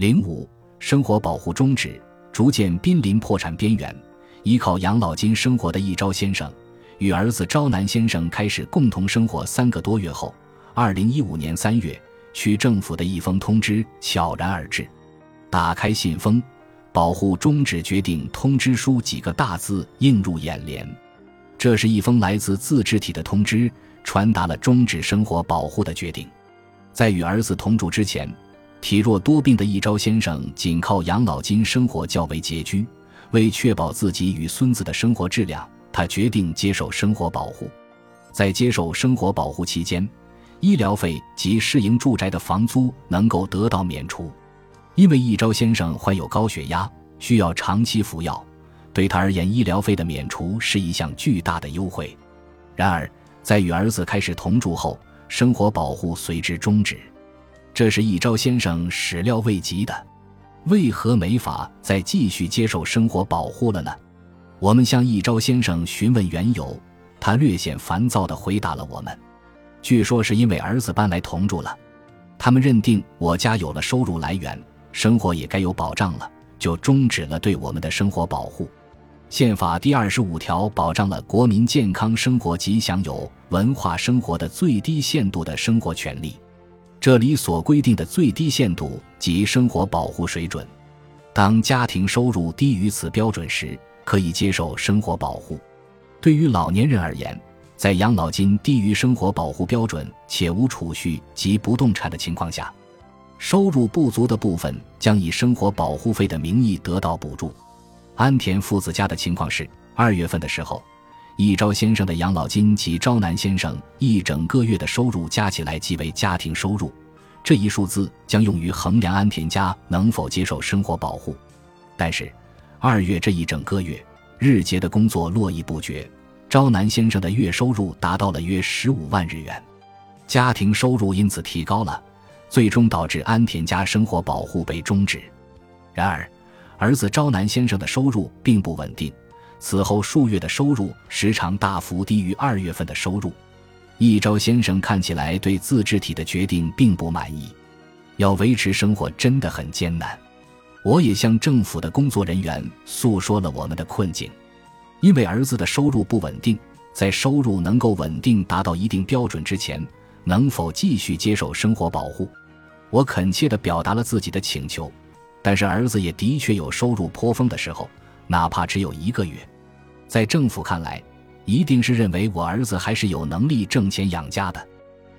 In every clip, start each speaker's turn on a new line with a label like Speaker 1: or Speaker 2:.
Speaker 1: 零五，生活保护终止，逐渐濒临破产边缘，依靠养老金生活的一招先生，与儿子招南先生开始共同生活三个多月后，二零一五年三月，区政府的一封通知悄然而至。打开信封，“保护终止决定通知书”几个大字映入眼帘。这是一封来自自治体的通知，传达了终止生活保护的决定。在与儿子同住之前，体弱多病的一朝先生仅靠养老金生活较为拮据。为确保自己与孙子的生活质量，他决定接受生活保护。在接受生活保护期间，医疗费及适应住宅的房租能够得到免除。因为一朝先生患有高血压，需要长期服药，对他而言，医疗费的免除是一项巨大的优惠。然而，在与儿子开始同住后，生活保护随之终止，这是一朝先生始料未及的。为何没法再继续接受生活保护了呢？我们向一朝先生询问缘由，他略显烦躁地回答了我们：“据说是因为儿子搬来同住了，他们认定我家有了收入来源，生活也该有保障了，就终止了对我们的生活保护。”宪法第二十五条保障了国民健康生活及享有文化生活的最低限度的生活权利。这里所规定的最低限度及生活保护水准，当家庭收入低于此标准时，可以接受生活保护。对于老年人而言，在养老金低于生活保护标准且无储蓄及不动产的情况下，收入不足的部分将以生活保护费的名义得到补助。安田父子家的情况是，二月份的时候，一朝先生的养老金及朝南先生一整个月的收入加起来即为家庭收入，这一数字将用于衡量安田家能否接受生活保护。但是，二月这一整个月，日结的工作络绎不绝，朝南先生的月收入达到了约十五万日元，家庭收入因此提高了，最终导致安田家生活保护被终止。然而，儿子朝南先生的收入并不稳定，此后数月的收入时常大幅低于二月份的收入。一朝先生看起来对自治体的决定并不满意，要维持生活真的很艰难。我也向政府的工作人员诉说了我们的困境，因为儿子的收入不稳定，在收入能够稳定达到一定标准之前，能否继续接受生活保护？我恳切地表达了自己的请求。但是儿子也的确有收入颇丰的时候，哪怕只有一个月，在政府看来，一定是认为我儿子还是有能力挣钱养家的。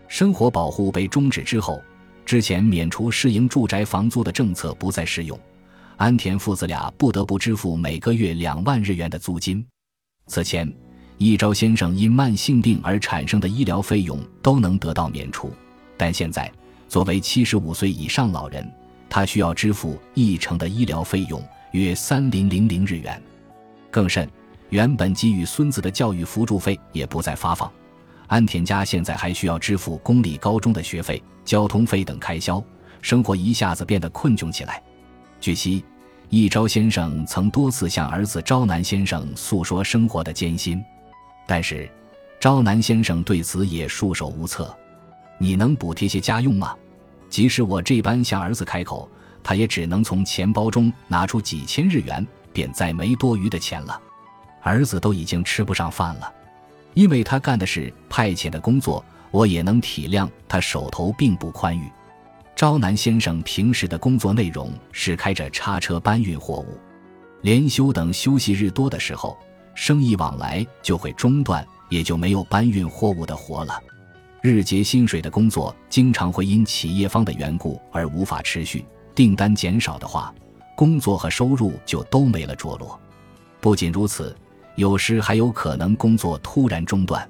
Speaker 1: 生活保护被终止之后，之前免除适应住宅房租的政策不再适用，安田父子俩不得不支付每个月两万日元的租金。此前，一朝先生因慢性病而产生的医疗费用都能得到免除，但现在作为七十五岁以上老人。他需要支付一成的医疗费用，约三零零零日元。更甚，原本给予孙子的教育辅助费也不再发放。安田家现在还需要支付公立高中的学费、交通费等开销，生活一下子变得困窘起来。据悉，一朝先生曾多次向儿子朝南先生诉说生活的艰辛，但是朝南先生对此也束手无策。你能补贴些家用吗？即使我这般向儿子开口，他也只能从钱包中拿出几千日元，便再没多余的钱了。儿子都已经吃不上饭了，因为他干的是派遣的工作，我也能体谅他手头并不宽裕。招南先生平时的工作内容是开着叉车搬运货物，连休等休息日多的时候，生意往来就会中断，也就没有搬运货物的活了。日结薪水的工作经常会因企业方的缘故而无法持续，订单减少的话，工作和收入就都没了着落。不仅如此，有时还有可能工作突然中断。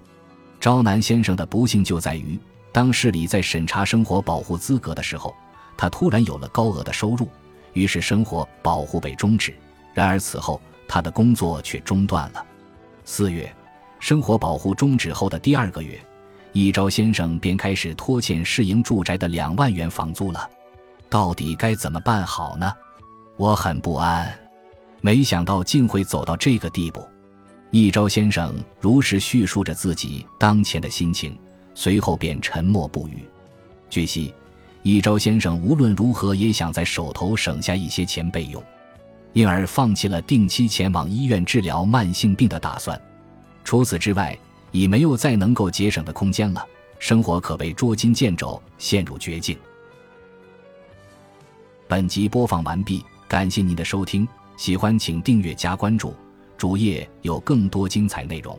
Speaker 1: 招南先生的不幸就在于，当市里在审查生活保护资格的时候，他突然有了高额的收入，于是生活保护被终止。然而此后，他的工作却中断了。四月，生活保护终止后的第二个月。一招先生便开始拖欠市营住宅的两万元房租了，到底该怎么办好呢？我很不安，没想到竟会走到这个地步。一朝先生如实叙述着自己当前的心情，随后便沉默不语。据悉，一朝先生无论如何也想在手头省下一些钱备用，因而放弃了定期前往医院治疗慢性病的打算。除此之外，已没有再能够节省的空间了，生活可谓捉襟见肘，陷入绝境。本集播放完毕，感谢您的收听，喜欢请订阅加关注，主页有更多精彩内容。